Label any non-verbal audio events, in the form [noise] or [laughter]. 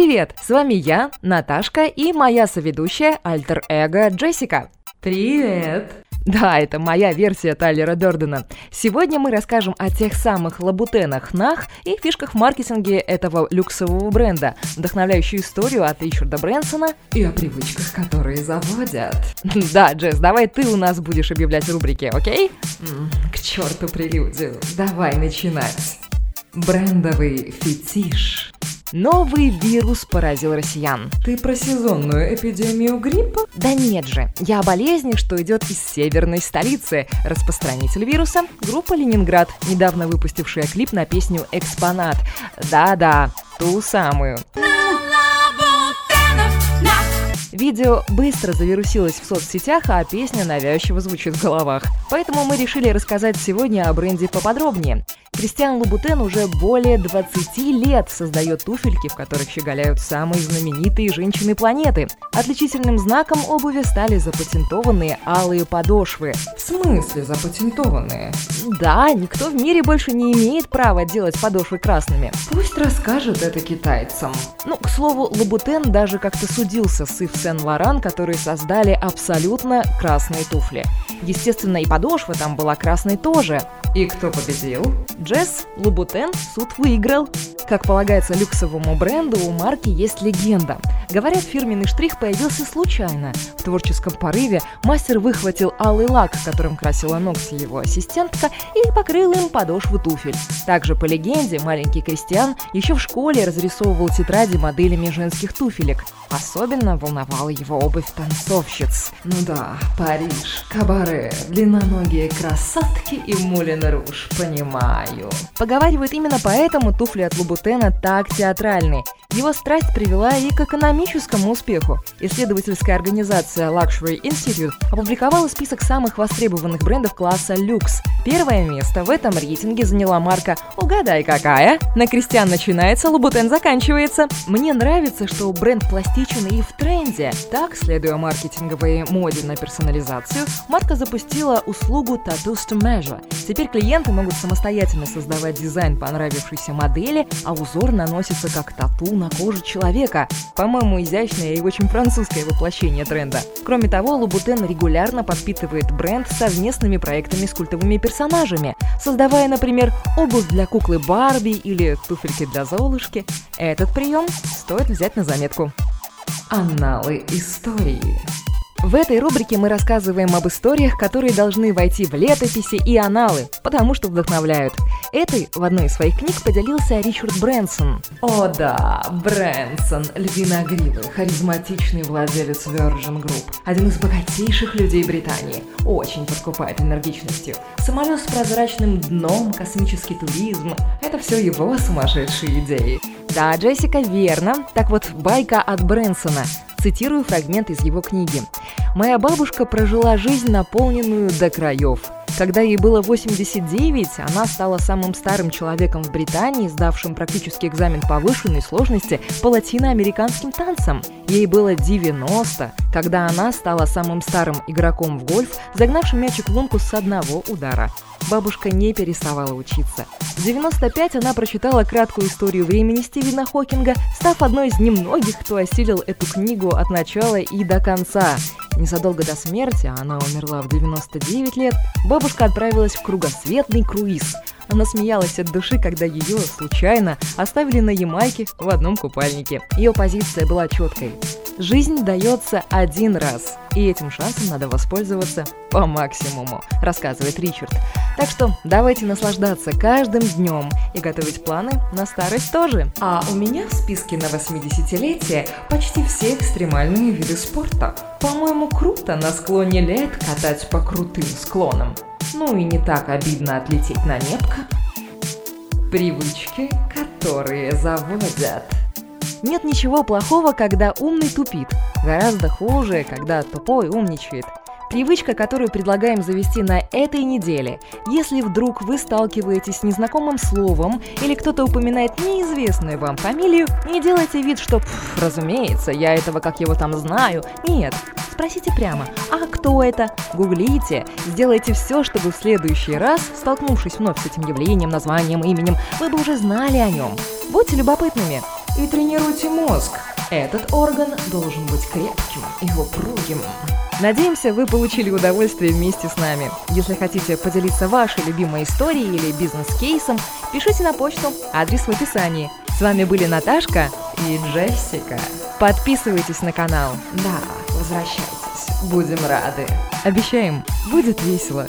Привет! С вами я, Наташка и моя соведущая альтер-эго Джессика. Привет! Да, это моя версия Тайлера Дордена. Сегодня мы расскажем о тех самых лабутенах Нах и фишках в маркетинге этого люксового бренда, вдохновляющую историю от Ричарда Брэнсона и о привычках, которые заводят. [laughs] Да, Джесс, давай ты у нас будешь объявлять рубрики, окей? К черту прелюдию, давай начинать. Брендовый фетиш. Новый вирус поразил россиян. Ты про сезонную эпидемию гриппа? Да нет же, я о болезни, что идет из северной столицы. Распространитель вируса – группа «Ленинград», недавно выпустившая клип на песню «Экспонат». Да-да, ту самую. Видео быстро завирусилось в соцсетях, а песня навязчиво звучит в головах. Поэтому мы решили рассказать сегодня о бренде поподробнее. Кристиан Лубутен уже более 20 лет создает туфельки, в которых щеголяют самые знаменитые женщины планеты. Отличительным знаком обуви стали запатентованные алые подошвы. В смысле запатентованные? Да, никто в мире больше не имеет права делать подошвы красными. Пусть расскажут это китайцам. Ну, к слову, Лубутен даже как-то судился с Ив Сен-Лоран, которые создали абсолютно красные туфли. Естественно, и подошва там была красной тоже. И кто победил? Джесс Лубутен суд выиграл. Как полагается люксовому бренду, у марки есть легенда. Говорят, фирменный штрих появился случайно. В творческом порыве мастер выхватил алый лак, которым красила ногти его ассистентка, и покрыл им подошву туфель. Также, по легенде, маленький Кристиан еще в школе разрисовывал тетради моделями женских туфелек. Особенно волновала его обувь танцовщиц. Ну да, Париж, кабаре, длинноногие красотки и Мулин Руж, понимаю. Поговаривают именно поэтому туфли от Лубутена так театральны. Его страсть привела и к экономическому успеху. Исследовательская организация Luxury Institute опубликовала список самых востребованных брендов класса люкс. Первое место в этом рейтинге заняла марка «Угадай, какая?» На Кристиан начинается, Лубутен заканчивается. Мне нравится, что бренд пластичен и в тренде. Так, следуя маркетинговой моде на персонализацию, марка запустила услугу Tattoos to Measure. Теперь клиенты могут самостоятельно создавать дизайн понравившейся модели, а узор наносится как тату на кожу человека. По-моему, изящное и очень французское воплощение тренда. Кроме того, Лубутен регулярно подпитывает бренд совместными проектами с культовыми персонажами, создавая, например, обувь для куклы Барби или туфельки для Золушки. Этот прием стоит взять на заметку. Анналы истории. В этой рубрике мы рассказываем об историях, которые должны войти в летописи и аналы, потому что вдохновляют. Этой в одной из своих книг поделился Ричард Брэнсон. О да, Брэнсон, львиногривый, харизматичный владелец Virgin Group, один из богатейших людей Британии, очень подкупает энергичностью. Самолет с прозрачным дном, космический туризм – это все его сумасшедшие идеи. Да, Джессика, верно. Так вот, байка от Брэнсона. Цитирую фрагмент из его книги. «Моя бабушка прожила жизнь, наполненную до краев. Когда ей было 89, она стала самым старым человеком в Британии, сдавшим практически экзамен повышенной сложности по латиноамериканским танцам. Ей было 90, когда она стала самым старым игроком в гольф, загнавшим мячик в лунку с одного удара. Бабушка не переставала учиться. В 95 она прочитала краткую историю времени Стивена Хокинга, став одной из немногих, кто осилил эту книгу от начала и до конца. Незадолго до смерти, а она умерла в 99 лет, бабушка отправилась в кругосветный круиз. Она смеялась от души, когда ее случайно оставили на Ямайке в одном купальнике. Ее позиция была четкой. Жизнь дается один раз, и этим шансом надо воспользоваться по максимуму, рассказывает Ричард. Так что давайте наслаждаться каждым днем и готовить планы на старость тоже. А у меня в списке на 80-летие почти все экстремальные виды спорта. По-моему, круто на склоне лет катать по крутым склонам. Ну и не так обидно отлететь на небко. Привычки, которые заводят. Нет ничего плохого, когда умный тупит. Гораздо хуже, когда тупой умничает. Привычка, которую предлагаем завести на этой неделе. Если вдруг вы сталкиваетесь с незнакомым словом или кто-то упоминает неизвестную вам фамилию, не делайте вид, что «разумеется, я этого как его там знаю». Нет, спросите прямо «А кто это?» Гуглите, сделайте все, чтобы в следующий раз, столкнувшись вновь с этим явлением, названием, именем, вы бы уже знали о нем. Будьте любопытными. И тренируйте мозг. Этот орган должен быть крепким и упругим. Надеемся, вы получили удовольствие вместе с нами. Если хотите поделиться вашей любимой историей или бизнес-кейсом, пишите на почту, адрес в описании. С вами были Наташка и Джессика. Подписывайтесь на канал. Да, возвращайтесь. Будем рады. Обещаем, будет весело.